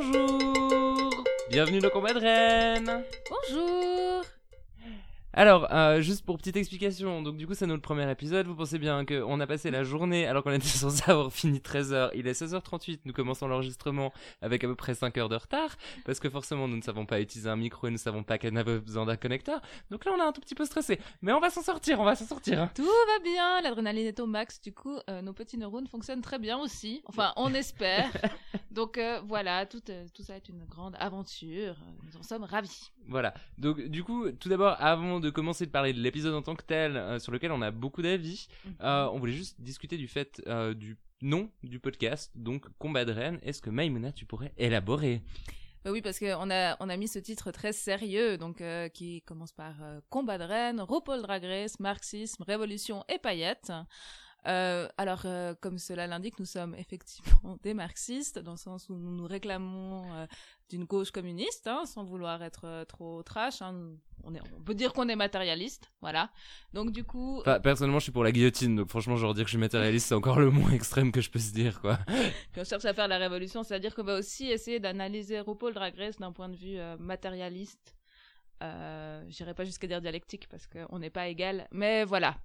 Bonjour. Bienvenue dans Combat de Rennes Bonjour. Alors, euh, juste pour petite explication, donc du coup c'est notre premier épisode, vous pensez bien qu'on a passé la journée alors qu'on était censé avoir fini 13h, il est 16h38, nous commençons l'enregistrement avec à peu près 5 heures de retard, parce que forcément nous ne savons pas utiliser un micro et nous ne savons pas qu'on avait besoin d'un connecteur, donc là on est un tout petit peu stressé, mais on va s'en sortir, on va s'en sortir hein. Tout va bien, l'adrénaline est au max, du coup euh, nos petits neurones fonctionnent très bien aussi, enfin on espère. Donc euh, voilà, tout, euh, tout ça est une grande aventure, nous en sommes ravis. Voilà. Donc du coup, tout d'abord, avant de commencer de parler de l'épisode en tant que tel, euh, sur lequel on a beaucoup d'avis, euh, on voulait juste discuter du fait euh, du nom du podcast, donc Combat de Rennes. Est-ce que Maïmouna, tu pourrais élaborer? Bah oui, parce qu'on a, on a mis ce titre très sérieux, donc euh, qui commence par euh, Combat de Rennes, RuPaul Drag Race, Marxisme, Révolution et paillettes. Euh, alors, euh, comme cela l'indique, nous sommes effectivement des marxistes, dans le sens où nous nous réclamons euh, d'une gauche communiste, hein, sans vouloir être trop trash. hein. On, est, on peut dire qu'on est matérialiste, voilà. Donc du coup, Enfin, personnellement, je suis pour la guillotine, donc franchement, genre dire que je suis matérialiste, c'est encore le moins extrême que je peux se dire, quoi. Puis on cherche à faire la révolution, c'est-à-dire qu'on va aussi essayer d'analyser RuPaul Drag Race d'un point de vue matérialiste. Euh, J'irai pas jusqu'à dire dialectique parce qu'on n'est pas égal, mais voilà.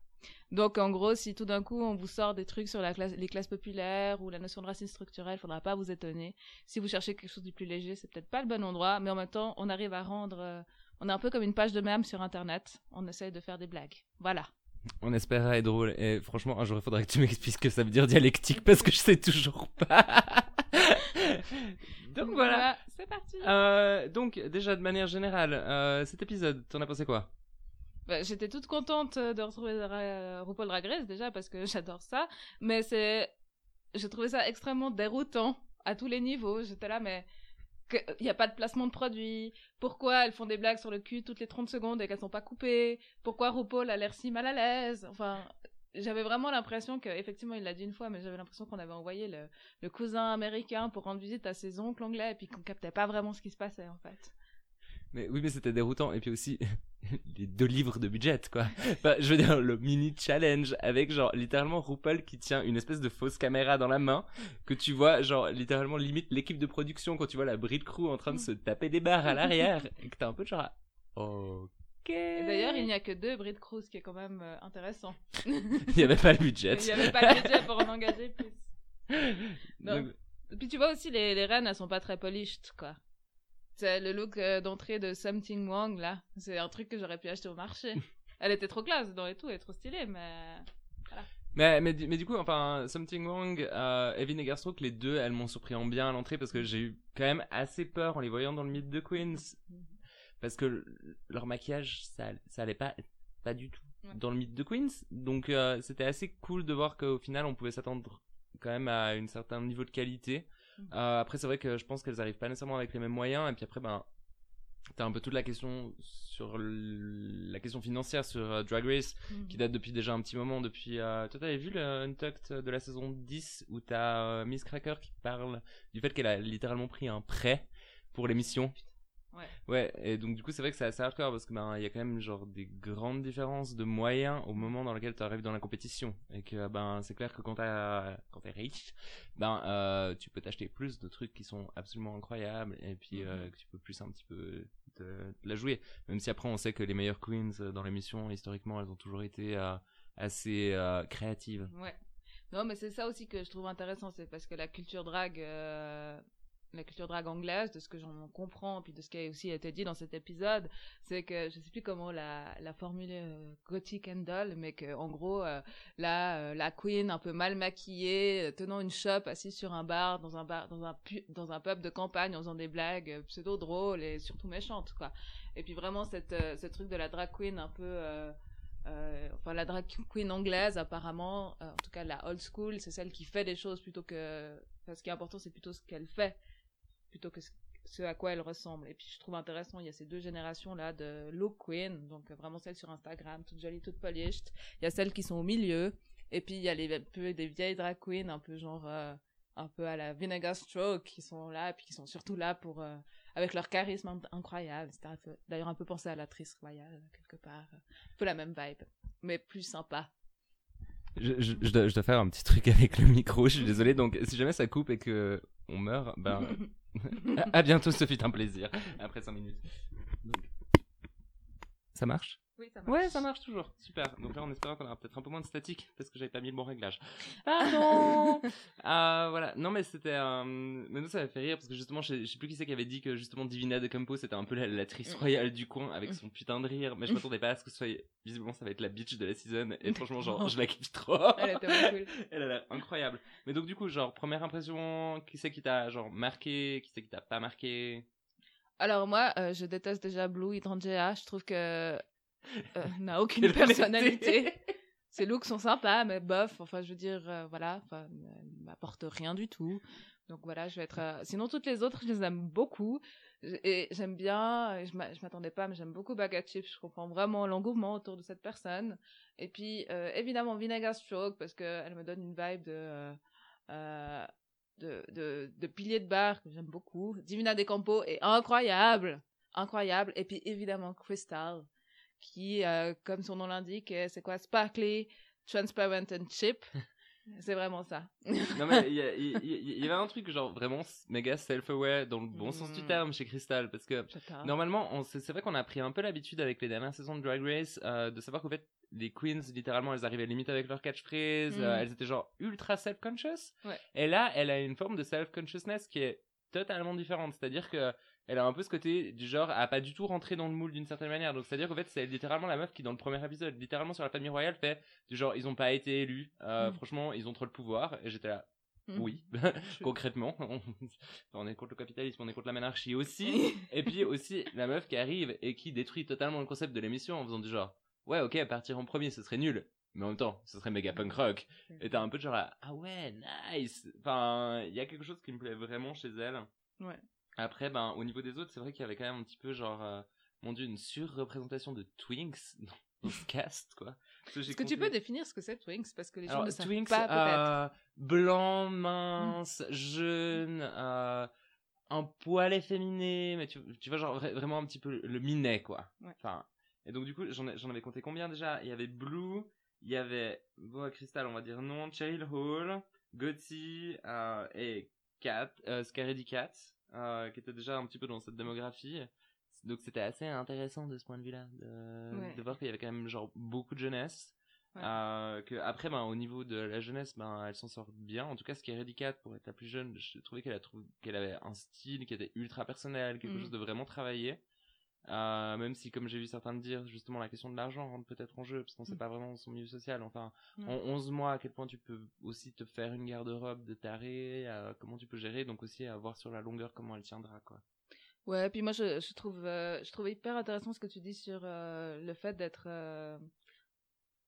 Donc en gros, si tout d'un coup on vous sort des trucs sur la classe, les classes populaires ou la notion de racisme structurel, faudra pas vous étonner. Si vous cherchez quelque chose de plus léger, c'est peut-être pas le bon endroit, mais en même temps, on arrive à rendre, euh, on est un peu comme une page de mème sur Internet. On essaye de faire des blagues. Voilà. On espérait être drôle, et franchement, un jour, il faudrait que tu m'expliques ce que ça veut dire dialectique, parce que je sais toujours pas. donc voilà. c'est parti. Euh, donc, déjà, de manière générale, euh, cet épisode, t'en as pensé quoi? Bah, J'étais toute contente de retrouver euh, RuPaul Drag Race déjà parce que j'adore ça, mais c'est, j'ai trouvé ça extrêmement déroutant à tous les niveaux. J'étais là, mais il n'y a pas de placement de produit. Pourquoi elles font des blagues sur le cul toutes les 30 secondes et qu'elles sont pas coupées? Pourquoi RuPaul a l'air si mal à l'aise? Enfin, j'avais vraiment l'impression que, effectivement, il l'a dit une fois, mais j'avais l'impression qu'on avait envoyé le, le cousin américain pour rendre visite à ses oncles anglais et puis qu'on captait pas vraiment ce qui se passait en fait. Mais oui, mais c'était déroutant. Et puis aussi, les deux livres de budget, quoi. Enfin, je veux dire, le mini challenge avec, genre, littéralement RuPaul qui tient une espèce de fausse caméra dans la main, que tu vois, genre, littéralement, limite l'équipe de production quand tu vois la Brit Crew en train de se taper des barres à l'arrière, et que t'as un peu genre, ok. Et d'ailleurs, il n'y a que deux Brit Cruz, ce qui est quand même euh, intéressant. Il n'y avait pas le budget. Il n'y avait pas le budget pour en engager plus. Donc, puis tu vois aussi, les, les reines, elles sont pas très polished, quoi. C'est le look euh, d'entrée de Something Wong, là. C'est un truc que j'aurais pu acheter au marché. Elle était trop classe dedans et tout, elle est trop stylée, mais... Mais, mais, du- mais du coup, enfin, Something Wrong, euh, Evin et Garstroke, les deux, elles m'ont surpris en bien à l'entrée parce que j'ai eu quand même assez peur en les voyant dans le mythe de Queens. Parce que leur maquillage, ça, ça allait pas, pas du tout Ouais. dans le mythe de Queens. Donc, euh, c'était assez cool de voir qu'au final, on pouvait s'attendre quand même à un certain niveau de qualité. Mhm. Euh, après, c'est vrai que je pense qu'elles arrivent pas nécessairement avec les mêmes moyens. Et puis après, ben, t'as un peu toute la question sur la question financière sur euh, Drag Race qui date depuis déjà un petit moment. Depuis, euh, toi, t'avais vu le Untucked de la saison 10 où t'as euh, Miss Cracker qui parle du fait qu'elle a littéralement pris un prêt pour l'émission? Ouais. Ouais, et donc du coup, c'est vrai que c'est assez hardcore parce que ben il y a quand même genre des grandes différences de moyens au moment dans lequel tu arrives dans la compétition et que ben c'est clair que quand t'as quand t'es riche, ben euh, tu peux t'acheter plus de trucs qui sont absolument incroyables et puis euh, Mhm. que tu peux plus un petit peu te, te la jouer. Même si après on sait que les meilleures queens euh, dans l'émission historiquement elles ont toujours été euh, assez euh, créatives. Ouais. Non, mais c'est ça aussi que je trouve intéressant, c'est parce que la culture drag, euh, la culture drag anglaise, de ce que j'en comprends, puis de ce qui a aussi été dit dans cet épisode, c'est que je sais plus comment la, la formuler euh, gothic and doll, mais que en gros euh, la euh, la queen un peu mal maquillée, euh, tenant une chope, assise sur un bar dans un bar dans un pub de campagne, en faisant des blagues euh, pseudo drôles et surtout méchantes quoi. Et puis vraiment cette ce truc de la drag queen un peu enfin la drag queen anglaise apparemment, en tout cas la old school, c'est celle qui fait des choses plutôt que, ce qui est important c'est plutôt ce qu'elle fait, plutôt que ce, à quoi elle ressemble. Et puis je trouve intéressant, il y a ces deux générations là de look queen, donc euh, vraiment celles sur Instagram, toutes jolies, toutes polished. Il y a celles qui sont au milieu, et puis il y a les peu des vieilles drag queens, un peu genre euh, un peu à la Vinegar Stroke, qui sont là, et puis qui sont surtout là pour euh, avec leur charisme in- incroyable. Peu- d'ailleurs un peu pensé à l'actrice royale quelque part, un peu la même vibe, mais plus sympa. Je, je, je dois, je dois faire un petit truc avec le micro, je suis désolé. Donc, si jamais ça coupe et que on meurt, ben, à bientôt, ce fut un plaisir. Après 5 minutes. Ça marche? Oui, ça Ouais, ça marche toujours. Super. Donc là, en espérant qu'on aura peut-être un peu moins de statique parce que j'avais pas mis le bon réglage. Ah non Ah voilà. Non, mais c'était. Euh... Mais nous, ça m'a fait rire parce que justement, je sais, plus qui c'est qui avait dit que justement Divina de Campo c'était un peu la- l'actrice royale du coin avec son putain de rire. Mais je m'attendais pas à ce que ce soit. Visiblement, ça va être la bitch de la season. Et franchement, genre, je la kiffe trop. Elle vraiment cool. Elle a l'air incroyable. Mais donc, du coup, genre, première impression, qui c'est qui t'a genre marqué, qui c'est qui t'a pas marqué? Alors moi, euh, je déteste déjà Blue Hydrangea. Je trouve que euh, n'a aucune Quelle personnalité. Ses looks sont sympas, mais bof. Enfin, je veux dire, euh, voilà, enfin, elle m'apporte rien du tout. Donc voilà, je vais être. euh, Sinon, toutes les autres, je les aime beaucoup. Et j'aime bien. Je m'a- je m'attendais pas, mais j'aime beaucoup Bag of Chips. Je comprends vraiment l'engouement autour de cette personne. Et puis, euh, évidemment, Vinegar Stroke parce que elle me donne une vibe de. euh, de, de, de pilier de bar que j'aime beaucoup. Divina De Campo est incroyable, incroyable. Et puis évidemment Crystal, qui, euh, comme son nom l'indique, est- c'est quoi? Sparkly, Transparent and Chip. c'est vraiment ça. Non, mais il y, a- il y- il y avait un truc, genre, vraiment méga self-aware dans le bon sens du Mm. terme chez Crystal. Parce que. Normalement, on- c'est vrai qu'on a pris un peu l'habitude avec les dernières saisons de Drag Race euh, de savoir qu'en fait, les queens, littéralement, elles arrivaient limite avec leur catchphrase, Mm. euh, elles étaient genre ultra self-conscious. Ouais. Et là, elle a une forme de self-consciousness qui est totalement différente. C'est-à-dire que elle a un peu ce côté du genre à pas du tout rentrer dans le moule d'une certaine manière. Donc c'est-à-dire qu'en fait, c'est littéralement la meuf qui, dans le premier épisode, littéralement sur la famille royale, fait du genre, ils ont pas été élus. Euh, Mm. Franchement, ils ont trop le pouvoir. Et j'étais là, Mm. oui, concrètement. On, on est contre le capitalisme, on est contre la monarchie aussi. Et puis aussi, la meuf qui arrive et qui détruit totalement le concept de l'émission en faisant du genre, ouais, ok, partir en premier, ce serait nul. Mais en même temps, ce serait méga punk rock. Et t'as un peu de genre, ah ouais, nice. Enfin, il y a quelque chose qui me plaît vraiment chez elle. Ouais. Après, ben, au niveau des autres, c'est vrai qu'il y avait quand même un petit peu genre, euh, mon dieu, une surreprésentation de Twinks dans, ce cast, quoi. Est-ce que tu peux définir ce que c'est Twinks? Parce que les gens alors, ne savent Twinks, pas peut-être. euh, blanc, mince, jeune, euh, un poil efféminé, mais tu, tu vois, genre vra- vraiment un petit peu le minet, quoi. Ouais. Enfin, et donc du coup, j'en ai- j'en avais compté combien déjà? Il y avait Blue, il y avait Boa Crystal, on va dire non, Cheryl Hall, Gotti euh, et Kat, euh, Scaredy Cat, euh, qui était déjà un petit peu dans cette démographie. Donc c'était assez intéressant de ce point de vue-là, de, Ouais. de voir qu'il y avait quand même genre beaucoup de jeunesse. Ouais. Euh, que après, ben, au niveau de la jeunesse, ben, elle s'en sort bien. En tout cas, ce qui est Cat pour être la plus jeune, je trouvais qu'elle a trouvé qu'elle avait un style qui était ultra personnel, quelque Mhm. chose de vraiment travaillé. Euh, même si, comme j'ai vu certains dire, justement, la question de l'argent rentre peut-être en jeu, parce qu'on sait Mhm. pas vraiment son milieu social. Enfin, en 11 mois, à quel point tu peux aussi te faire une garde-robe de taré, euh, comment tu peux gérer, donc aussi à voir sur la longueur comment elle tiendra, quoi. Ouais, puis moi je, je trouve euh, je trouve hyper intéressant ce que tu dis sur le fait d'être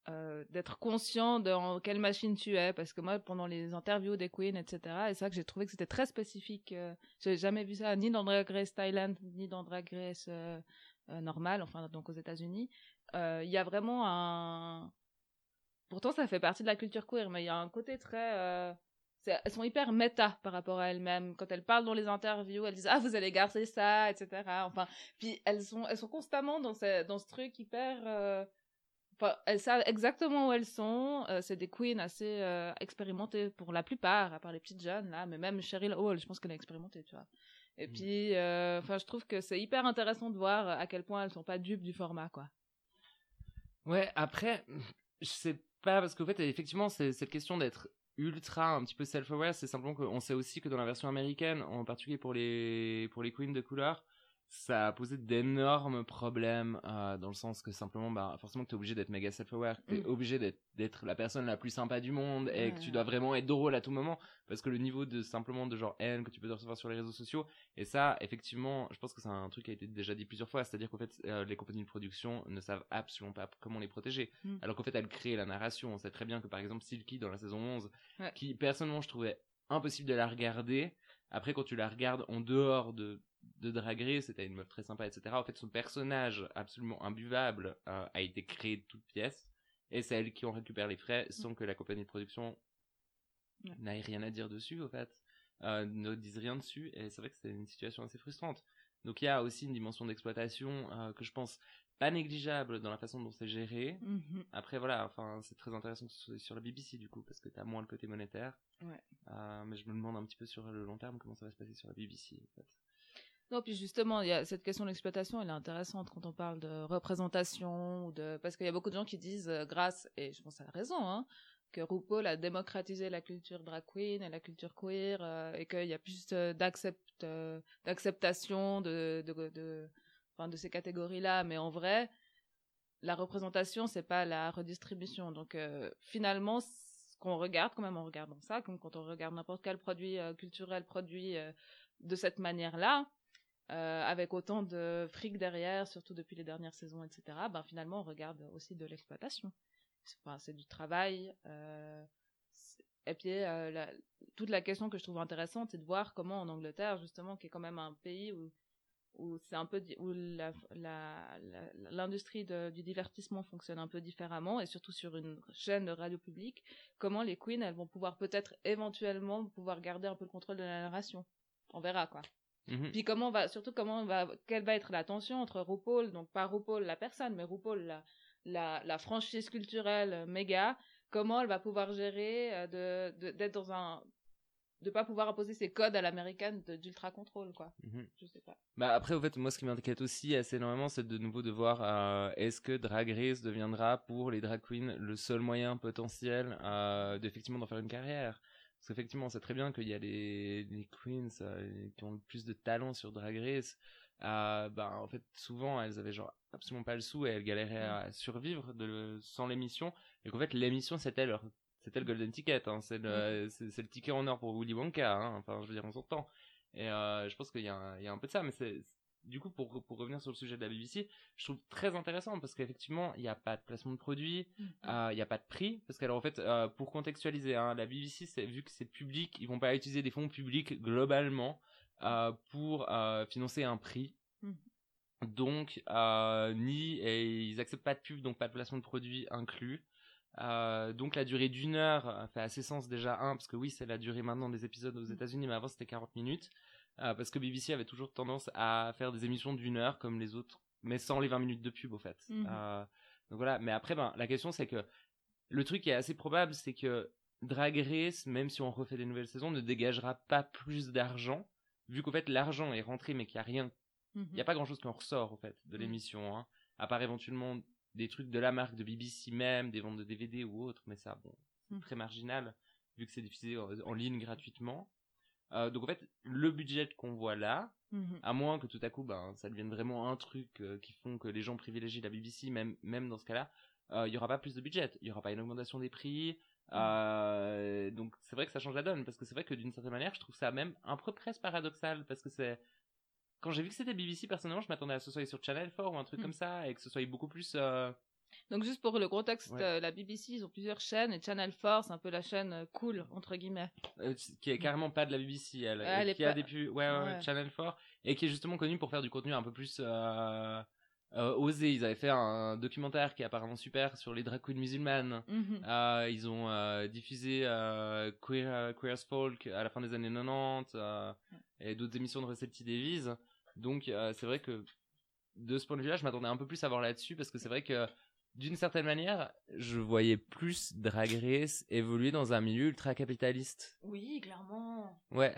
euh, d'être conscient de en quelle machine tu es parce que moi pendant les interviews des queens etc et ça que j'ai trouvé que c'était très spécifique euh, j'ai jamais vu ça ni dans Drag Race Thailand ni dans Drag Race euh, euh, normal enfin donc aux États-Unis il y a vraiment un pourtant ça fait partie de la culture queer mais il y a un côté très elles sont hyper méta par rapport à elles-mêmes. Quand elles parlent dans les interviews, elles disent ah vous allez garder ça, etc. Enfin, puis elles sont elles sont constamment dans ce dans ce truc hyper. Enfin, elles savent exactement où elles sont. Euh, c'est des queens assez euh, expérimentées pour la plupart, à part les petites jeunes là, mais même Cheryl Hall, je pense qu'elle est expérimentée, tu vois. Et Mm. puis, euh, enfin, je trouve que c'est hyper intéressant de voir à quel point elles sont pas dupes du format, quoi. Ouais, après, je sais pas, parce qu'en fait, effectivement, c'est cette question d'être ultra un petit peu self-aware, c'est simplement qu'on sait aussi que dans la version américaine, en particulier pour les, pour les queens de couleur, ça a posé d'énormes problèmes, euh, dans le sens que simplement, bah, forcément que t'es obligé d'être méga self-aware, t'es Mm. obligé d'être, d'être la personne la plus sympa du monde, et que tu dois vraiment être drôle à tout moment, parce que le niveau de simplement de genre haine que tu peux recevoir sur les réseaux sociaux, et ça, effectivement, je pense que c'est un truc qui a été déjà dit plusieurs fois, c'est-à-dire qu'en fait, euh, les compagnies de production ne savent absolument pas comment les protéger. Mm. Alors qu'en fait, elles créent la narration. On sait très bien que, par exemple, Silky, dans la saison 11, Ouais. qui, personnellement, je trouvais impossible de la regarder. Après, quand tu la regardes en dehors de, de Drag Race, c'était une meuf très sympa, etc. En fait, son personnage, absolument imbuvable, euh, a été créé de toutes pièces. Et c'est elle qui en récupère les frais sans que la compagnie de production Ouais. n'aille rien à dire dessus, au fait. Euh, ne dise rien dessus. Et c'est vrai que c'est une situation assez frustrante. Donc il y a aussi une dimension d'exploitation euh, que je pense pas négligeable dans la façon dont c'est géré. Mhm. Après, voilà, enfin, c'est très intéressant que ce soit sur la BBC du coup, parce que t'as moins le côté monétaire. Ouais. Euh, mais je me demande un petit peu sur le long terme comment ça va se passer sur la BBC. En fait. Non, puis justement, il y a cette question de l'exploitation, elle est intéressante quand on parle de représentation de parce qu'il y a beaucoup de gens qui disent euh, grâce et je pense à la raison hein, que RuPaul a démocratisé la culture drag queen et la culture queer euh, et qu'il y a plus euh, d'accept d'acceptation de de, de ces catégories-là, mais en vrai, la représentation c'est pas la redistribution. Donc finalement, ce qu'on regarde quand même en regardant ça, comme quand on regarde n'importe quel produit culturel produit de cette manière-là, euh, avec autant de fric derrière, surtout depuis les dernières saisons, etc., ben finalement, on regarde aussi de l'exploitation. C'est du travail. Euh, et puis, euh, toute la question que je trouve intéressante, c'est de voir comment en Angleterre, justement, qui est quand même un pays où, où c'est un peu où l'industrie du divertissement fonctionne un peu différemment, et surtout sur une chaîne de radio publique, comment les queens, elles vont pouvoir peut-être éventuellement pouvoir garder un peu le contrôle de la narration. On verra, quoi. Mhm. Puis comment on va, surtout comment on va, quelle va être la tension entre RuPaul, donc pas RuPaul la personne, mais RuPaul la, la, la franchise culturelle méga, comment elle va pouvoir gérer euh, de, de- d'être dans un, de pas pouvoir imposer ses codes à l'américaine d'ultra contrôle, quoi. Mhm. Je sais pas. Bah après, au fait, moi, ce qui m'inquiète aussi assez énormément, c'est de nouveau de voir euh, est-ce que Drag Race deviendra pour les drag queens le seul moyen potentiel euh, d'effectivement d'en faire une carrière? Parce qu'effectivement, on sait très bien qu'il y a les, les queens euh, qui ont le plus de talent sur Drag Race. Euh, bah, en fait, souvent, elles avaient genre absolument pas le sou et elles galéraient à survivre de, sans l'émission. Et qu'en fait, l'émission, c'était leur, c'était le golden ticket. Hein. C'est le, c'est, c'est le ticket en or pour Willy Wonka. Hein. Enfin, je veux dire, on s'entend. Et euh, je pense qu'il y, a un- il y a un peu de ça, mais c'est du coup pour, pour revenir sur le sujet de la BBC, je trouve très intéressant parce qu'effectivement il n'y a pas de placement de produit, euh, il n'y a pas de prix parce qu'alors en fait euh, pour contextualiser, hein, la BBC vu que c'est public, ils vont pas utiliser des fonds publics globalement euh, pour financer un prix. Mhm. Donc ni et ils acceptent pas de pub donc pas de placement de produit inclus. Euh, donc la durée d'une heure fait assez sens déjà un parce que oui c'est la durée maintenant des épisodes aux Mm. États-Unis mais avant c'était 40 minutes Euh, parce que BBC avait toujours tendance à faire des émissions d'une heure comme les autres mais sans les 20 minutes de pub au fait. Mhm. Euh, donc voilà mais après ben la question c'est que le truc qui est assez probable c'est que Drag Race même si on refait des nouvelles saisons ne dégagera pas plus d'argent vu qu'au fait l'argent est rentré mais qu'il y a rien Mhm. il n'y a pas grand chose qui en ressort, au fait, de Mm. l'émission, hein. À part éventuellement des trucs de la marque de BBC même, des ventes de DVD ou autre, mais ça, bon, c'est très marginal, vu que c'est diffusé en, en ligne gratuitement. Euh, donc en fait, le budget qu'on voit là, Mhm. à moins que tout à coup, ben, ça devienne vraiment un truc euh, qui font que les gens privilégient la BBC, même, même dans ce cas-là, euh, il y aura pas plus de budget, il y aura pas une augmentation des prix. Euh, donc c'est vrai que ça change la donne, parce que c'est vrai que d'une certaine manière, je trouve ça même un peu presque paradoxal, parce que c'est quand j'ai vu que c'était BBC, personnellement, je m'attendais à ce que ce soit sur Channel 4 ou un truc Mm. comme ça, et que ce soit beaucoup plus. Donc juste pour le contexte, Ouais. euh, la BBC, ils ont plusieurs chaînes et Channel 4, c'est un peu la chaîne euh, cool entre guillemets. euh, qui est carrément pas de la BBC, elle, Ah, elle et est qui a pas- des pubs, ouais, ouais. Channel 4, et qui est justement connue pour faire du contenu un peu plus osé. Ils avaient fait un documentaire qui est apparemment super sur les drag queens musulmanes. Mhm. Ils ont diffusé Queer, Queer as Folk à la fin des années 90 euh, et d'autres émissions de Recepti Davies. Donc c'est vrai que de ce point de vue-là, je m'attendais un peu plus à voir là-dessus parce que c'est vrai que d'une certaine manière, je voyais plus Drag Race évoluer dans un milieu ultra capitaliste. Oui, clairement. Ouais.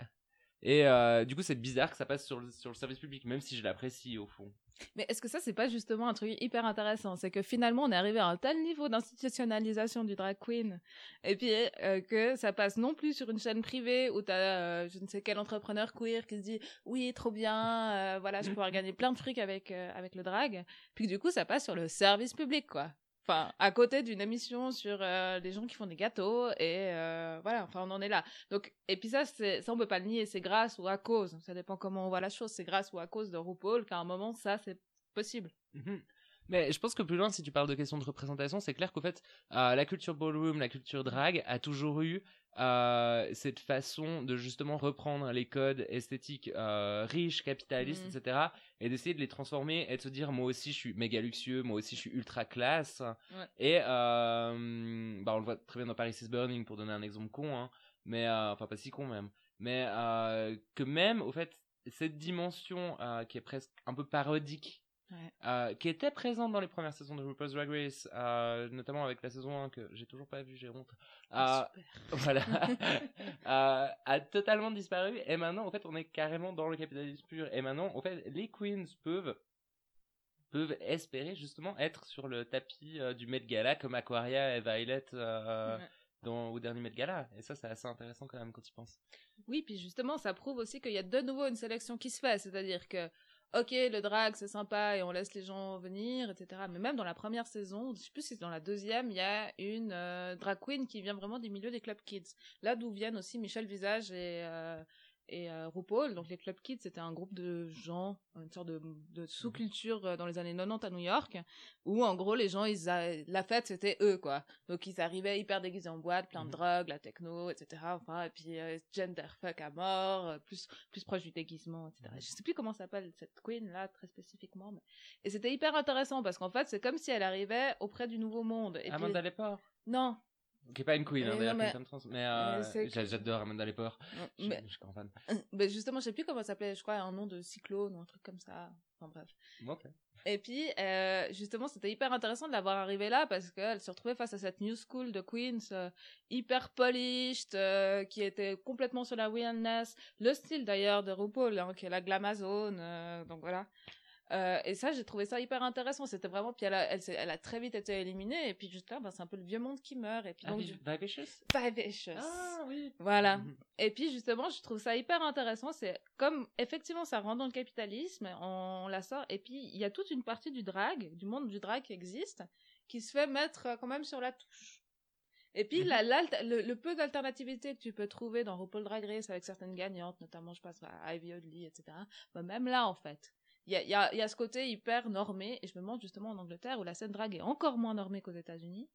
Et euh, du coup, c'est bizarre que ça passe sur le, sur le service public, même si je l'apprécie au fond. Mais est-ce que ça, c'est pas justement un truc hyper intéressant? C'est que finalement, on est arrivé à un tel niveau d'institutionnalisation du drag queen, et puis euh, que ça passe non plus sur une chaîne privée où t'as euh, je ne sais quel entrepreneur queer qui se dit oui, trop bien, euh, voilà, je pouvoir gagner plein de fric avec, euh, avec le drag, puis que du coup, ça passe sur le service public, quoi. À côté d'une émission sur euh, les gens qui font des gâteaux, et euh, voilà, enfin, on en est là. Donc, et puis ça, ça on peut pas le nier, c'est grâce ou à cause, ça dépend comment on voit la chose, c'est grâce ou à cause de RuPaul qu'à un moment, ça, c'est possible. Mhm. Mais je pense que plus loin, si tu parles de questions de représentation, c'est clair qu'au fait, euh, la culture ballroom, la culture drag a toujours eu euh, cette façon de justement reprendre les codes esthétiques euh, riches, capitalistes, Mhm. etc., et d'essayer de les transformer et de se dire, moi aussi, je suis méga luxueux, moi aussi, je suis ultra classe. Et euh, bah, on le voit très bien dans Paris is Burning, pour donner un exemple con, hein, mais euh, enfin pas si con même, mais que même, au fait, cette dimension qui est presque un peu parodique euh, qui était présente dans les premières saisons de RuPaul's Drag Race, euh, notamment avec la saison 1 que j'ai toujours pas vu, j'ai honte. Ah, voilà, a totalement disparu et maintenant en fait on est carrément dans le capitalisme pur et maintenant en fait les queens peuvent peuvent espérer justement être sur le tapis du Met Gala comme Aquaria et Violet dans, au dernier Met Gala. Et ça, c'est assez intéressant quand même quand tu penses. Oui, puis justement, ça prouve aussi qu'il y a de nouveau une sélection qui se fait. C'est-à-dire que, ok, le drag, c'est sympa et on laisse les gens venir, etc. Mais même dans la première saison, je sais plus si c'est dans la deuxième, il y a une euh, drag queen qui vient vraiment des milieux des club kids. Là d'où viennent aussi Michel Visage et, euh, et euh, RuPaul. Donc les Club Kids, c'était un groupe de gens, une sorte de, de sous-culture euh, dans les années 90 à New York, où en gros les gens, ils la fête c'était eux quoi. Donc ils arrivaient hyper déguisés en boîte, plein de mhm. drogues, la techno, etc. Enfin et puis euh, gender fuck à mort, euh, plus plus proche du déguisement, etc. Je sais plus comment s'appelle cette queen là très spécifiquement, mais et c'était hyper intéressant parce qu'en fait c'est comme si elle arrivait auprès du nouveau monde. Et Amanda puis... Lepore. Non, qui est pas une queen, hein, d'ailleurs, mais... trans. Mais, euh, j'adore Amanda Lepore. Je, mais... je suis grand fan. Mais justement, je sais plus comment ça s'appelait, je crois, un nom de cyclone ou un truc comme ça. Enfin bref. Et puis, euh, justement, c'était hyper intéressant de l'avoir arrivée là parce qu'elle se retrouvait face à cette new school de queens euh, hyper polished, qui était complètement sur la weirdness. Le style d'ailleurs de RuPaul, hein, qui est la glamazone, donc voilà. Euh, et ça, j'ai trouvé ça hyper intéressant. C'était vraiment, puis elle a, elle, elle, a très vite été éliminée. Et puis juste là, ben, c'est un peu le vieux monde qui meurt. Et puis ah, donc, Vivacious? Vivacious. Ah oui. Voilà. Mhm. Et puis justement, je trouve ça hyper intéressant. C'est comme effectivement, ça rentre dans le capitalisme, on, la sort. Et puis il y a toute une partie du drag, du monde du drag qui existe, qui se fait mettre euh, quand même sur la touche. Et puis, mhm. la, le, peu d'alternativité que tu peux trouver dans RuPaul Drag Race avec certaines gagnantes, notamment, je pense à Ivy Odley, etc. Ben, même là, en fait, il y a, ce côté hyper normé, et je me demande justement en Angleterre, où la scène drag est encore moins normée qu'aux États-Unis,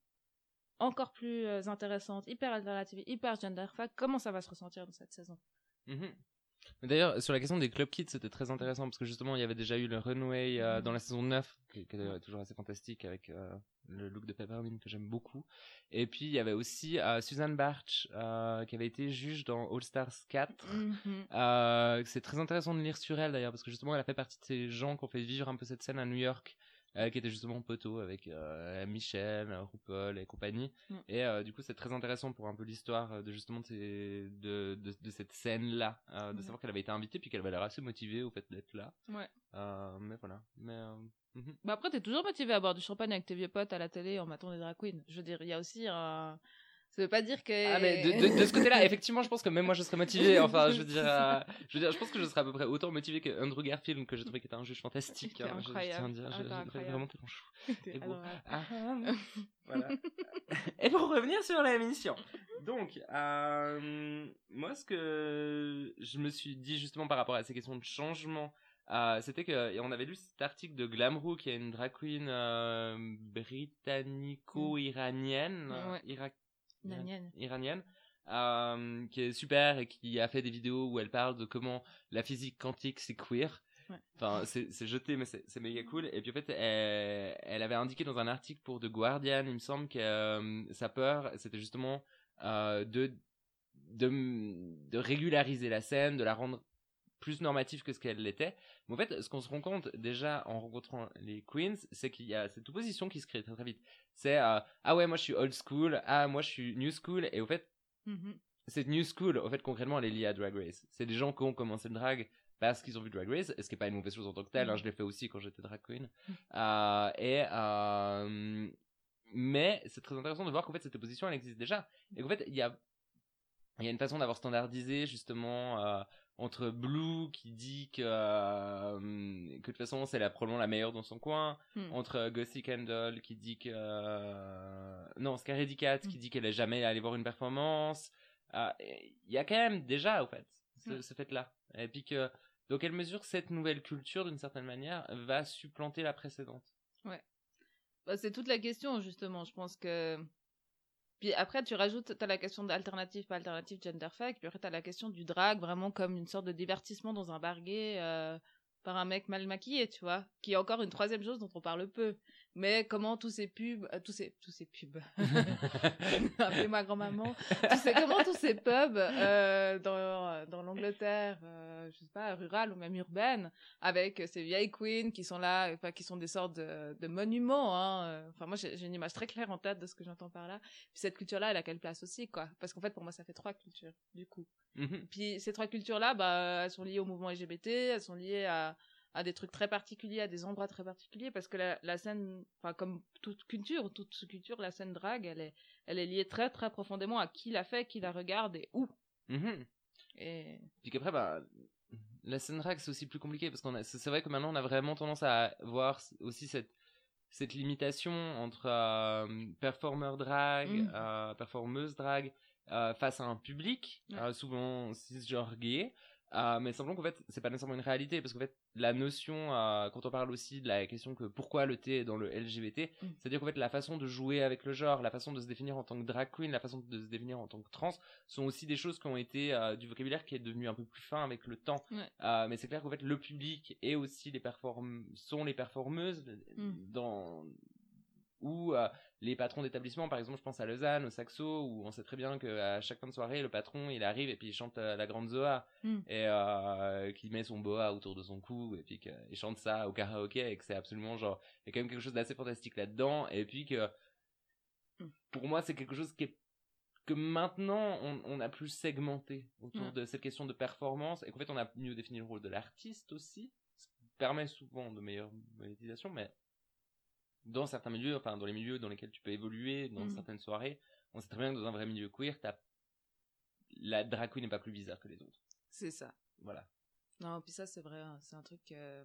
encore plus euh, intéressante, hyper alternative, hyper gender comment ça va se ressentir dans cette saison? Mhm. D'ailleurs, sur la question des club kids, c'était très intéressant parce que justement, il y avait déjà eu le runway euh, dans la saison 9, qui, est toujours assez fantastique avec euh, le look de Peppermint que j'aime beaucoup. Et puis, il y avait aussi euh, Suzanne Barch qui avait été juge dans All Stars 4. Mhm. c'est très intéressant de lire sur elle d'ailleurs parce que justement, elle a fait partie de ces gens qui ont fait vivre un peu cette scène à New York euh, qui était justement poteau avec euh, Michel, RuPaul et compagnie. Mm. Et euh, du coup, c'est très intéressant pour un peu l'histoire de justement de, de, de, cette scène-là, de savoir qu'elle avait été invitée puis qu'elle avait l'air assez motivée au fait d'être là. Ouais. mais voilà. Mais mhm. bah après, t'es toujours motivé à boire du champagne avec tes vieux potes à la télé en matant des drag queens. Je veux dire, il y a aussi un ça veut pas dire que. Ah, mais de, de, ce côté-là, effectivement, je pense que même moi je serais motivé. Enfin, je veux dire, euh, je veux dire, je pense que je serais à peu près autant motivé que Andrew Garfield, que j'ai trouvé qui était un juge fantastique. Hein, incroyable. Je, tiens à dire, j'ai vraiment en chou. Et, bon. ah, voilà. Et pour revenir sur la mission. Donc, euh, moi, ce que je me suis dit justement par rapport à ces questions de changement. Euh, c'était que on avait lu cet article de Glamroo qui est une drag queen euh, britannico-iranienne ouais iranienne, euh, qui est super et qui a fait des vidéos où elle parle de comment la physique quantique c'est queer. Enfin, c'est jeté, mais c'est méga cool. Et puis en fait, elle, avait indiqué dans un article pour The Guardian, il me semble que euh, sa peur, c'était justement euh, de, de, de régulariser la scène, de la rendre plus normative que ce qu'elle l'était. Mais en fait, ce qu'on se rend compte déjà en rencontrant les queens, c'est qu'il y a cette opposition qui se crée très très vite. C'est euh, ah ouais, moi je suis old school, ah moi je suis new school, et au fait, mm-hmm. cette new school, au fait concrètement, elle est liée à Drag Race. C'est des gens qui ont commencé le drag parce qu'ils ont vu Drag Race, ce qui n'est pas une mauvaise chose en tant que telle. Hein, mm-hmm. je l'ai fait aussi quand j'étais drag queen. Mm-hmm. Euh, et euh, mais c'est très intéressant de voir qu'en fait cette opposition elle existe déjà et qu'en fait il y a y a une façon d'avoir standardisé justement entre Blue qui dit que euh, que de toute façon c'est la probablement la meilleure dans son coin hmm. entre Gothic Candle qui dit que euh, non Scary Cat qui hmm. dit qu'elle est jamais allée voir une performance il y a quand même déjà au fait ce, hmm. ce fait là et puis que dans quelle mesure cette nouvelle culture d'une certaine manière va supplanter la précédente? Ouais bah, c'est toute la question justement je pense que puis après, tu rajoutes, tu as la question d'alternative, pas alternative, gender fake, puis après, tu as la question du drag, vraiment comme une sorte de divertissement dans un bar euh, par un mec mal maquillé, tu vois, qui est encore une troisième chose dont on parle peu. Mais comment tous ces pubs, euh, tous ces, tous ces pubs, appelez ma grand-maman, comment tous ces pubs euh, dans, dans l'Angleterre, euh, je sais pas, rurale ou même urbaine, avec ces vieilles queens qui sont là, enfin, qui sont des sortes de, de monuments. Hein. Enfin, moi, j'ai une image très claire en tête de ce que j'entends par là. Puis cette culture-là, elle a quelle place aussi, quoi? Parce qu'en fait, pour moi, ça fait trois cultures, du coup. Mhm. Puis ces trois cultures-là, bah, elles sont liées au mouvement LGBT, elles sont liées à à des trucs très particuliers, à des endroits très particuliers, parce que la, la scène, enfin comme toute culture, toute culture, la scène drague, elle est, elle est liée très très profondément à qui la fait, qui la regarde et où. Mm-hmm. Et puis qu'après, bah, la scène drague c'est aussi plus compliqué parce qu'on a, c'est vrai que maintenant on a vraiment tendance à voir aussi cette cette limitation entre euh, performeur drag, mm. euh, performeuse drag euh, face à un public, euh, souvent cisgenre gay. Mais semblons qu'en fait, c'est pas nécessairement une réalité, parce qu'en fait, la notion, euh, quand on parle aussi de la question que pourquoi le T est dans le LGBT, mm. c'est-à-dire qu'en fait, la façon de jouer avec le genre, la façon de se définir en tant que drag queen, la façon de se définir en tant que trans, sont aussi des choses qui ont été euh, du vocabulaire qui est devenu un peu plus fin avec le temps. mais c'est clair qu'en fait, le public et aussi les perform sont les performeuses mm. dans ou euh, les patrons d'établissement, par exemple, je pense à Lausanne, au Saxo, où on sait très bien qu'à chaque fin de soirée, le patron, il arrive et puis il chante euh, la grande Zoa, hmm. et euh, qu'il met son boa autour de son cou, et puis qu'il chante ça au karaoké, et que c'est absolument genre, il y a quand même quelque chose d'assez fantastique là-dedans, et puis que, hmm. pour moi, c'est quelque chose qui est que maintenant on, on, a plus segmenté autour de cette question de performance et qu'en fait on a mieux défini le rôle de l'artiste aussi, ce qui permet souvent de meilleures monétisations, mais dans certains milieux, enfin dans les milieux dans lesquels tu peux évoluer, dans mhm. certaines soirées, on sait très bien que dans un vrai milieu queer, la drag queen n'est pas plus bizarre que les autres. C'est ça. Voilà. Non, puis ça c'est vrai, hein, c'est un truc. Euh,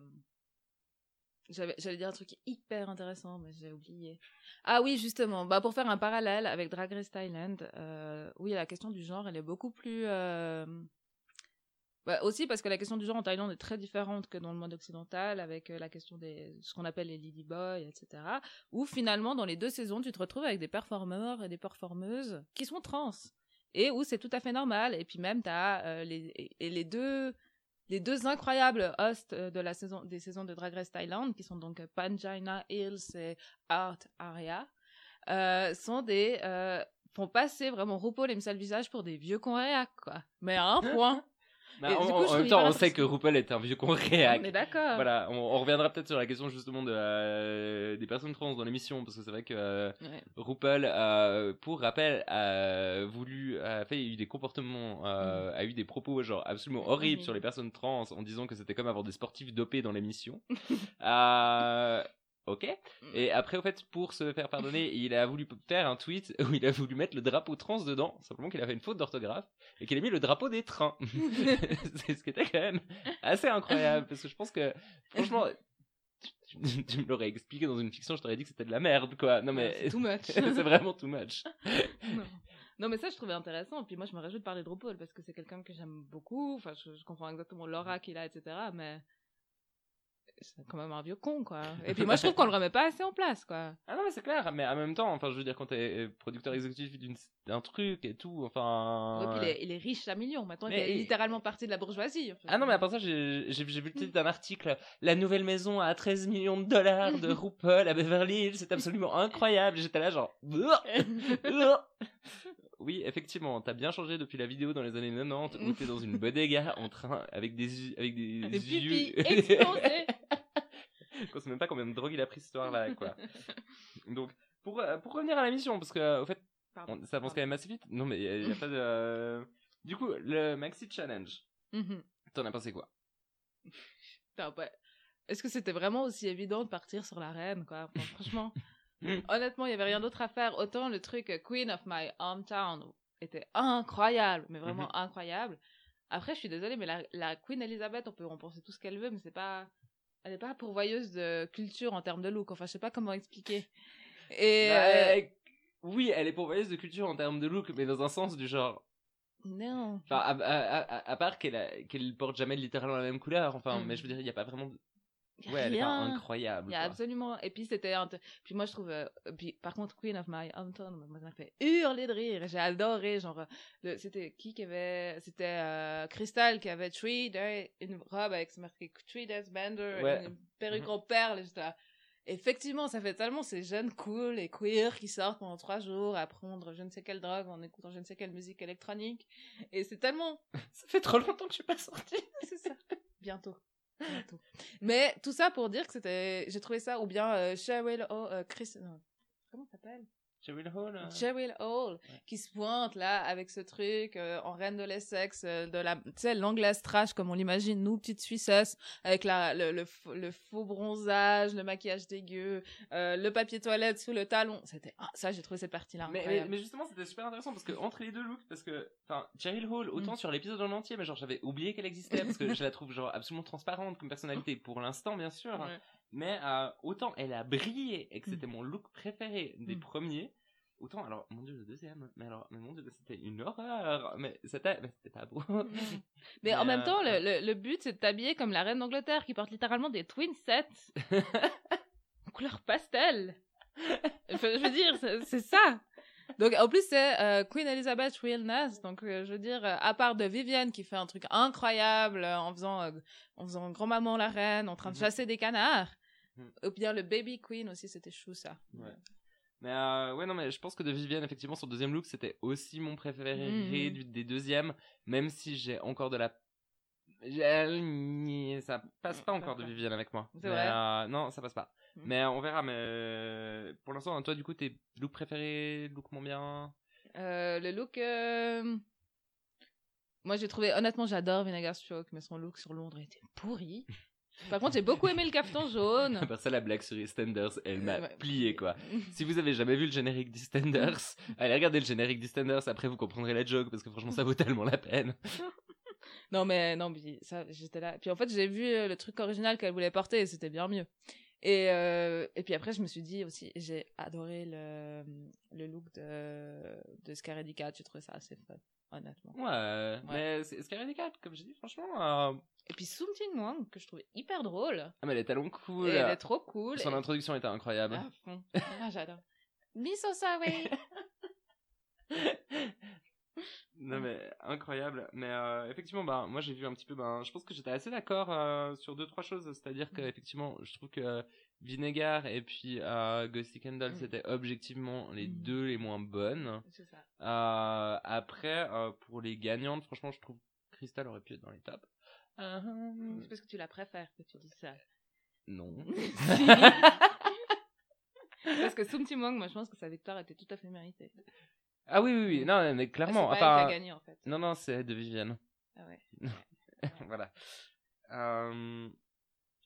j'allais dire un truc hyper intéressant, mais j'ai oublié. Ah oui, justement, bah pour faire un parallèle avec Drag Race Thailand, euh, oui, la question du genre, elle est beaucoup plus euh, bah, aussi parce que la question du genre en Thaïlande est très différente que dans le monde occidental, avec euh, la question des ce qu'on appelle les lady boys, etc. Où finalement, dans les deux saisons, tu te retrouves avec des performeurs et des performeuses qui sont trans et où c'est tout à fait normal. Et puis même, t'as euh, les et les deux les deux incroyables hosts euh, de la saison des saisons de Drag Race Thailand, qui sont donc Panjina Hills et Art Aria, euh, sont des font passer vraiment RuPaul et Michel Visage pour des vieux cons quoi. Mais à un point. Bah, en, même temps, on sait que RuPaul est un vieux con réac. Mais d'accord. Voilà, on, reviendra peut-être sur la question justement de euh, des personnes trans dans l'émission parce que c'est vrai que euh, RuPaul, euh, pour rappel, a voulu, a fait, a eu des comportements, mm. a eu des propos genre absolument horribles sur les personnes trans en disant que c'était comme avoir des sportifs dopés dans l'émission. ok. Mm. Et après, au fait, pour se faire pardonner, il a voulu faire un tweet où il a voulu mettre le drapeau trans dedans, simplement qu'il a fait une faute d'orthographe et qu'il a mis le drapeau des trains. c'est ce qui était quand même assez incroyable parce que je pense que, franchement, tu, me l'aurais expliqué dans une fiction, je t'aurais dit que c'était de la merde, quoi. Non mais c'est too much. c'est vraiment too much. non. mais ça, je trouvais intéressant. Puis moi, je me réjouis de parler de RuPaul parce que c'est quelqu'un que j'aime beaucoup. Enfin, je, je comprends exactement l'aura qu'il a, etc. Mais c'est quand même un vieux con, quoi. Et puis moi, je trouve qu'on le remet pas assez en place, quoi. Ah non, mais c'est clair. Mais en même temps, enfin, je veux dire, quand t'es producteur exécutif d'un truc et tout, enfin. il est, il est riche à millions. Maintenant, il est littéralement parti de la bourgeoisie. Ah non, mais après ça, j'ai vu le titre d'un article. La nouvelle maison à 13 millions de dollars de RuPaul à Beverly Hills. C'est absolument incroyable. J'étais là, genre. Oui, effectivement, t'as bien changé depuis la vidéo dans les années 90 où t'es dans une bodega en train avec des avec des, des yeux explosés. On sait même pas combien de drogue il a pris cette histoire-là, quoi. Donc, pour, euh, pour revenir à la mission, parce que, au fait, ça avance quand même assez vite. Non, mais il n'y a, pas de. Euh, du coup, le Maxi Challenge. Mm-hmm. T'en as pensé quoi? Est-ce que c'était vraiment aussi évident de partir sur la reine, quoi Franchement. Honnêtement, il y avait rien d'autre à faire. Autant le truc Queen of My Hometown était incroyable, mais vraiment mm-hmm. incroyable. Après, je suis désolée, mais la, la Queen Elizabeth, on peut en penser tout ce qu'elle veut, mais c'est pas, elle est pas pourvoyeuse de culture en termes de look. Enfin, je sais pas comment expliquer. Et bah, euh, oui, elle est pourvoyeuse de culture en termes de look, mais dans un sens du genre. Non. Enfin, à, part qu'elle porte jamais littéralement la même couleur. Enfin, mm. mais je veux dire, il y a pas vraiment Ouais, elle est incroyable. Il y a absolument. Et puis c'était. Puis moi je trouve. Euh, puis par contre Queen of My Hometown, m'a fait hurler de rire. J'ai adoré. Genre, c'était qui qui avait. C'était euh, Crystal qui avait Tree, une robe avec marqué Tree Death Bender, une perruque mm -hmm. en perles. effectivement, ça fait tellement ces jeunes cool et queer qui sortent pendant trois jours à prendre je ne sais quelle drogue en écoutant je ne sais quelle musique électronique. Et c'est tellement. Ça fait trop longtemps que je suis pas sortie. c'est ça. Bientôt. Mais tout ça pour dire que c'était. J'ai trouvé ça, ou bien euh, Cheryl euh, Chris. Non. Comment s'appelle? Cheryl Hall. euh, Cheryl Hall qui se pointe là avec ce truc euh, en reine de l'Essex euh, de la tu sais l'anglaise trash comme on l'imagine nous petites Suissesses avec la le, le, faux bronzage le maquillage dégueu euh, le papier toilette sous le talon c'était ah, ça j'ai trouvé cette partie là Mais, mais, mais justement, c'était super intéressant parce que entre les deux looks, parce que, enfin, Cheryl Hall, autant Mm. sur l'épisode en entier, mais genre j'avais oublié qu'elle existait parce que je la trouve genre absolument transparente comme personnalité pour l'instant, bien sûr. Mais euh, autant elle a brillé et que c'était mon look préféré des Mm. premiers, autant alors mon dieu le deuxième, mais alors mais mon dieu c'était une horreur, mais c'était mais c'était pas beau. mais en même euh, temps le, le, le but c'est de t'habiller comme la reine d'Angleterre qui porte littéralement des twin sets en couleur pastel. Je veux dire c'est ça donc en plus c'est euh, Queen Elizabeth Realness donc euh, je veux dire euh, à part de Vivienne qui fait un truc incroyable en faisant en faisant grand maman la reine en train de Mhm. chasser des canards Mhm. ou bien le baby queen aussi c'était chou ça Ouais. Mais ouais non mais je pense que de Vivienne effectivement son deuxième look c'était aussi mon préféré Mhm. du- des deuxièmes, même si j'ai encore de la ça passe pas encore de. Vivienne avec moi. Mais, vrai non, ça passe pas. Mhm. Mais on verra. Mais pour l'instant, toi, du coup, tes looks préférés, look moins bien? Euh, le look euh, moi j'ai trouvé honnêtement j'adore Vinegar Stroke mais son look sur Londres était pourri par contre j'ai beaucoup aimé le caftan jaune À part ça, la blague sur EastEnders, elle m'a Ouais. plié quoi. Si vous avez jamais vu le générique d'EastEnders, allez regarder le générique d'EastEnders. Après, vous comprendrez la joke parce que franchement, ça vaut tellement la peine. Non, mais non, mais ça, j'étais là. Puis en fait, j'ai vu euh, le truc original qu'elle voulait porter et c'était bien mieux. Et, euh, et puis après, je me suis dit aussi, j'ai adoré le, le look de, de Scaredy Cat. J'ai trouvé ça assez fun, honnêtement. Ouais, mais c'est Scaredy Cat, comme j'ai dit, franchement. euh, Et puis Jin Wang, que je trouvais hyper drôle. Ah, mais elle est tellement cool. Et elle est trop cool. Son et- introduction était incroyable. À fond. Ah, j'adore. Miso Sawe. Non mais incroyable. Mais euh, effectivement, bah moi j'ai vu un petit peu. Ben, je pense que j'étais assez d'accord euh, sur deux trois choses. C'est-à-dire que Mm. effectivement, je trouve que Vinegar et puis euh, Ghosty Candle Mm. c'était objectivement les Mm. deux les moins bonnes. C'est ça. Euh, après, pour les gagnantes, franchement, je trouve Crystal aurait pu être dans les tops. C'est parce que tu la préfères que tu dis ça. non. parce que Wang, moi, je pense que sa victoire était tout à fait méritée. Ah oui oui oui. Non mais Ah, clairement. c'est pas elle Enfin, qui a gagné, en fait. non non c'est de Vivienne. Ah ouais. voilà. Euh,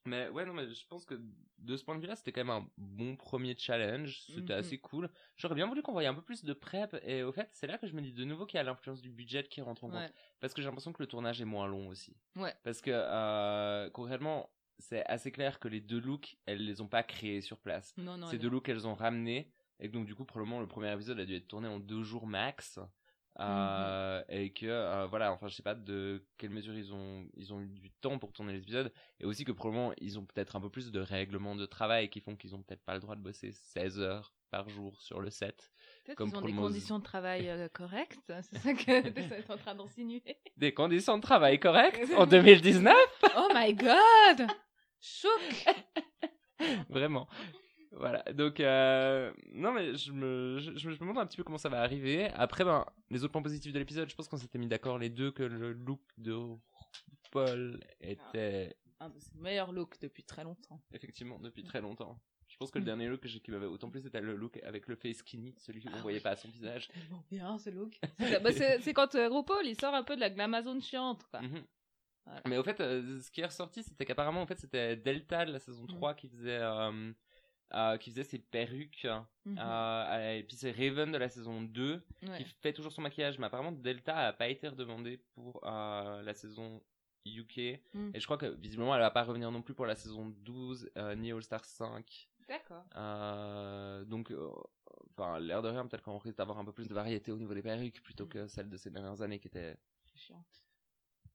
Mais ouais, non, mais je pense que de ce point de vue-là, c'était quand même un bon premier challenge. C'était Mhm. assez cool. J'aurais bien voulu qu'on voyait un peu plus de prep. Et au fait, c'est là que je me dis de nouveau qu'il y a l'influence du budget qui rentre en compte. Ouais. Parce que j'ai l'impression que le tournage est moins long aussi. Ouais. Parce que euh, concrètement, c'est assez clair que les deux looks, elles les ont pas créés sur place. Non, non. Ces deux looks, elles ont ramené. Et que donc, du coup, probablement, le premier épisode a dû être tourné en deux jours max. Euh, Et que, euh, voilà, enfin, je sais pas de quelle mesure ils ont, ils ont eu du temps pour tourner l'épisode. Et aussi que probablement, ils ont peut-être un peu plus de règlements de travail qui font qu'ils ont peut-être pas le droit de bosser 16 heures par jour sur le set. Peut-être qu'ils ont des conditions de travail euh, correctes. C'est ça que tu es en train d'insinuer. Des conditions de travail correctes en 2019 Oh my god! Chouk! Vraiment. Voilà, donc euh, non mais je me, je, je me demande un petit peu comment ça va arriver. Après, ben, les autres points positifs de l'épisode, je pense qu'on s'était mis d'accord les deux que le look de Paul était Un de ses meilleurs looks depuis très longtemps. effectivement depuis très longtemps. Je pense que le Mm. dernier look que j'ai- qui m'avait autant plu, c'était le look avec le face skinny, celui qu'on Ah voyait oui. pas à son visage. Bien ce look. C'est bah, c'est- quand euh, RuPaul il sort un peu de la glamazone chiante quoi. Voilà. Mais au fait, euh, ce qui est ressorti, c'était qu'apparemment, en fait, c'était Delta de la saison 3 qui faisait, euh, qui faisait ses perruques. Mhm. Euh, et puis c'est Raven de la saison 2 Ouais. qui fait toujours son maquillage. Mais apparemment, Delta a pas été redemandé pour euh, la saison UK. Mm. Et je crois que visiblement, elle va pas revenir non plus pour la saison 12 euh, ni All Star 5. D'accord. Donc, enfin, l'air de rien, peut-être qu'on risque d'avoir un peu plus de variété au niveau des perruques plutôt que celles de ces dernières années qui étaient. C'est chiant.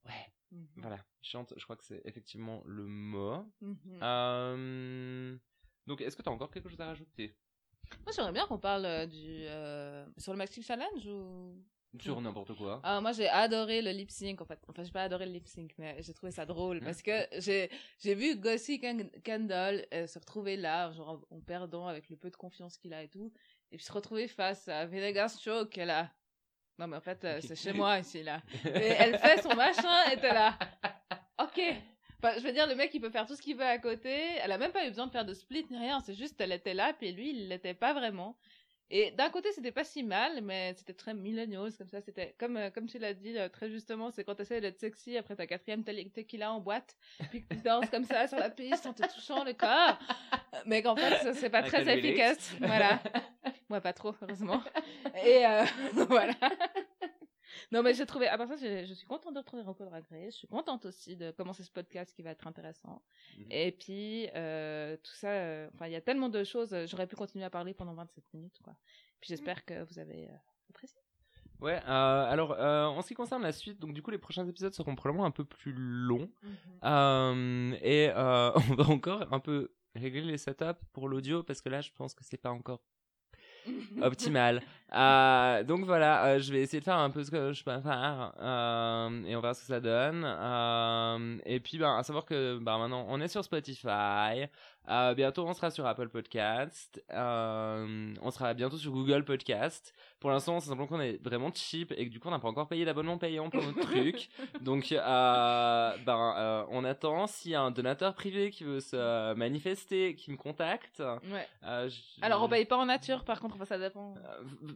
Ouais, Mhm. voilà, chiante, je crois que c'est effectivement le mot. Mhm. Euh, Donc, est-ce que tu as encore quelque chose à rajouter? Moi j'aimerais bien qu'on parle euh, du euh, sur le Maxi Challenge ou Sur n'importe quoi. Ah, moi, j'ai adoré le lip sync, en fait. Enfin, j'ai pas adoré le lip sync, mais j'ai trouvé ça drôle parce que j'ai, j'ai vu Gossi Ken- Kendall euh, se retrouver là, genre en perdant avec le peu de confiance qu'il a et tout, et puis se retrouver face à Show qui est là. Non, mais en fait, euh, c'est chez moi ici, là. Et elle fait son machin et t'es là. Ok. Enfin, je veux dire, le mec, il peut faire tout ce qu'il veut à côté. Elle a même pas eu besoin de faire de split ni rien. C'est juste, elle était là, puis lui, il l'était pas vraiment. Et d'un côté, c'était pas si mal, mais c'était très millennials, comme ça. C'était, comme, euh, comme tu l'as dit euh, très justement, c'est quand t'essaies d'être sexy après ta quatrième tequila en boîte, puis que tu danses comme ça sur la piste en te touchant le corps. Mais qu'en fait, c'est pas très efficace. Voilà. Moi, pas trop, heureusement. Et euh, voilà. Non, mais j'ai trouvé, à part ça, je suis contente de retrouver Rocco Drag Race. Je suis contente aussi de commencer ce podcast qui va être intéressant. Mhm. Et puis, euh, tout ça, euh, enfin, il y a tellement de choses. euh, J'aurais pu continuer à parler pendant 27 minutes, quoi. Puis j'espère que vous avez apprécié. Ouais, euh, alors euh, en ce qui concerne la suite, donc du coup les prochains épisodes seront probablement un peu plus longs. Euh, et on va encore un peu régler les setups pour l'audio parce que là je pense que c'est pas encore optimal. Euh, donc voilà, euh, je vais essayer de faire un peu ce que je peux faire euh, et on verra ce que ça donne. Et puis ben, à savoir que ben, maintenant on est sur Spotify, bientôt on sera sur Apple Podcast, on sera bientôt sur Google Podcast. Pour l'instant c'est simplement qu'on est vraiment cheap et que du coup on n'a pas encore payé l'abonnement payant pour notre truc. Donc euh, ben, euh, on attend s'il y a un donateur privé qui veut se manifester, qui me contacte. Ouais. Euh, je- Alors, on paye pas en nature, par contre, enfin, ça dépend.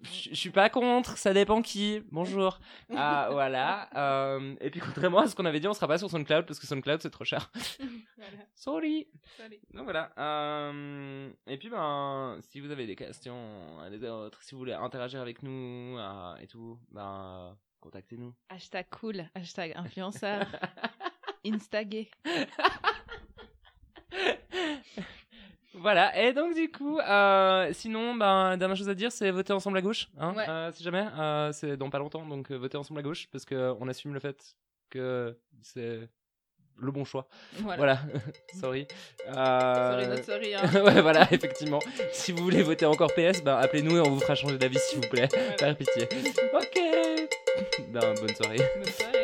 Je suis pas contre, ça dépend qui. Bonjour. Ah, voilà. Et puis, contrairement à ce qu'on avait dit, on sera pas sur SoundCloud parce que SoundCloud c'est trop cher. Voilà. Sorry. Salut. Donc voilà. Et puis, ben, si vous avez des questions, les autres, si vous voulez interagir avec nous euh, et tout, ben, euh, contactez-nous. Hashtag cool, hashtag influenceur, instagué. Voilà, et donc du coup, euh, sinon, ben, dernière chose à dire, c'est voter ensemble à gauche, hein, Ouais. euh, si jamais, euh, c'est dans pas longtemps, donc voter ensemble à gauche, parce que on assume le fait que c'est le bon choix. Voilà. Voilà, sorry. Euh, Sorry, notre sorry. Hein. ouais, voilà, effectivement. Si vous voulez voter encore PS, ben appelez-nous et on vous fera changer d'avis, s'il vous plaît. Par pitié. Ok. Ben. Bonne soirée. Bonne soirée.